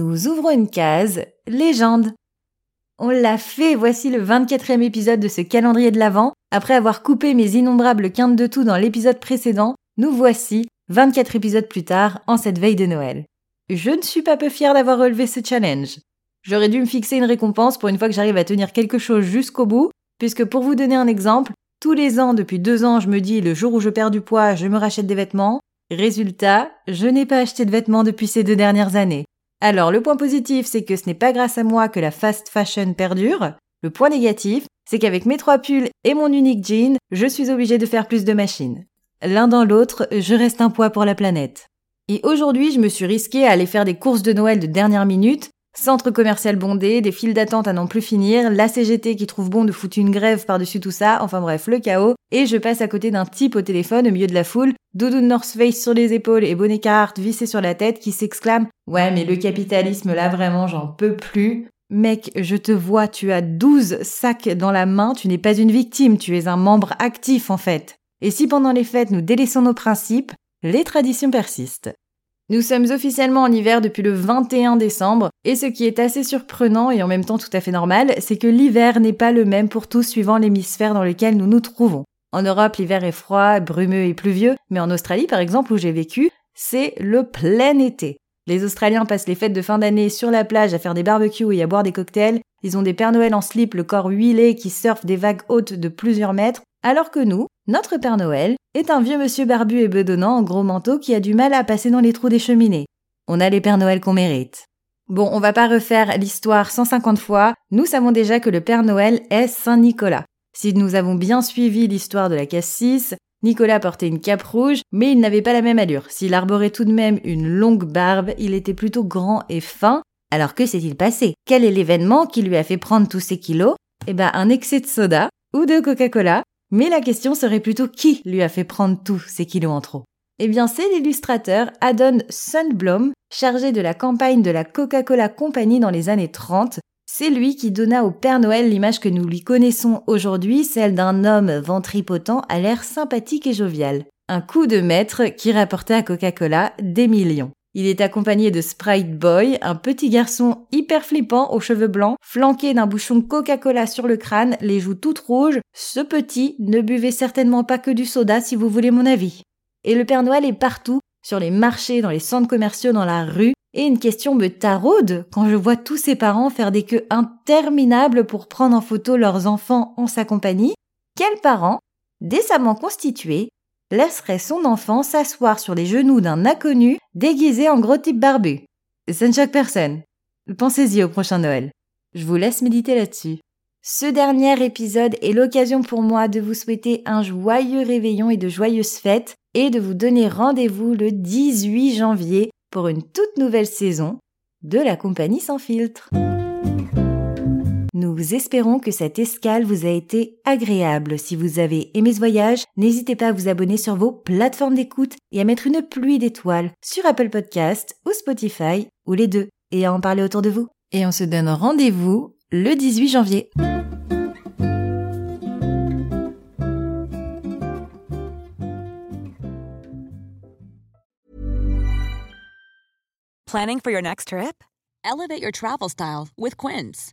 Nous ouvrons une case légende. On l'a fait, voici le 24e épisode de ce calendrier de l'Avent. Après avoir coupé mes innombrables quintes de tout dans l'épisode précédent, nous voici, 24 épisodes plus tard, en cette veille de Noël. Je ne suis pas peu fière d'avoir relevé ce challenge. J'aurais dû me fixer une récompense pour une fois que j'arrive à tenir quelque chose jusqu'au bout, puisque pour vous donner un exemple, tous les ans, depuis deux ans, je me dis le jour où je perds du poids, je me rachète des vêtements. Résultat, je n'ai pas acheté de vêtements depuis ces deux dernières années. Alors le point positif, c'est que ce n'est pas grâce à moi que la fast fashion perdure. Le point négatif, c'est qu'avec mes trois pulls et mon unique jean, je suis obligée de faire plus de machines. L'un dans l'autre, je reste un poids pour la planète. Et aujourd'hui, je me suis risquée à aller faire des courses de Noël de dernière minute, Centre commercial bondé, des files d'attente à n'en plus finir, la CGT qui trouve bon de foutre une grève par-dessus tout ça, enfin bref, le chaos, et je passe à côté d'un type au téléphone au milieu de la foule, doudou North Face sur les épaules et bonnet Carhartt vissé sur la tête qui s'exclame « Ouais mais le capitalisme là vraiment j'en peux plus ». Mec, je te vois, tu as 12 sacs dans la main, tu n'es pas une victime, tu es un membre actif en fait. Et si pendant les fêtes nous délaissons nos principes, les traditions persistent. Nous sommes officiellement en hiver depuis le 21 décembre, et ce qui est assez surprenant et en même temps tout à fait normal, c'est que l'hiver n'est pas le même pour tous suivant l'hémisphère dans lequel nous nous trouvons. En Europe, l'hiver est froid, brumeux et pluvieux, mais en Australie, par exemple, où j'ai vécu, c'est le plein été. Les Australiens passent les fêtes de fin d'année sur la plage à faire des barbecues et à boire des cocktails. Ils ont des Pères Noël en slip, le corps huilé, qui surfent des vagues hautes de plusieurs mètres. Alors que nous, notre Père Noël est un vieux monsieur barbu et bedonnant en gros manteau qui a du mal à passer dans les trous des cheminées. On a les Pères Noël qu'on mérite. Bon, on va pas refaire l'histoire 150 fois, nous savons déjà que le Père Noël est Saint Nicolas. Si nous avons bien suivi l'histoire de la cassis, Nicolas portait une cape rouge, mais il n'avait pas la même allure. S'il arborait tout de même une longue barbe, il était plutôt grand et fin. Alors que s'est-il passé? Quel est l'événement qui lui a fait prendre tous ces kilos? Eh ben, un excès de soda ou de Coca-Cola mais la question serait plutôt qui lui a fait prendre tous ces kilos en trop? Eh bien, c'est l'illustrateur Adon Sundblom, chargé de la campagne de la Coca-Cola Company dans les années 30. C'est lui qui donna au Père Noël l'image que nous lui connaissons aujourd'hui, celle d'un homme ventripotent à l'air sympathique et jovial. Un coup de maître qui rapportait à Coca-Cola des millions. Il est accompagné de Sprite Boy, un petit garçon hyper flippant aux cheveux blancs, flanqué d'un bouchon Coca-Cola sur le crâne, les joues toutes rouges. Ce petit ne buvait certainement pas que du soda si vous voulez mon avis. Et le Père Noël est partout, sur les marchés, dans les centres commerciaux, dans la rue. Et une question me taraude quand je vois tous ses parents faire des queues interminables pour prendre en photo leurs enfants en sa compagnie. Quels parents, décemment constitués, laisserait son enfant s'asseoir sur les genoux d'un inconnu déguisé en gros type barbu. Ça ne choque personne. Pensez-y au prochain Noël. Je vous laisse méditer là-dessus. Ce dernier épisode est l'occasion pour moi de vous souhaiter un joyeux réveillon et de joyeuses fêtes et de vous donner rendez-vous le 18 janvier pour une toute nouvelle saison de la compagnie sans filtre. Nous espérons que cette escale vous a été agréable. Si vous avez aimé ce voyage, n'hésitez pas à vous abonner sur vos plateformes d'écoute et à mettre une pluie d'étoiles sur Apple Podcast ou Spotify ou les deux. et à en parler autour de vous. Et on se donne rendez-vous le 18 janvier. Planning for your next trip? Elevate your travel style with Quince.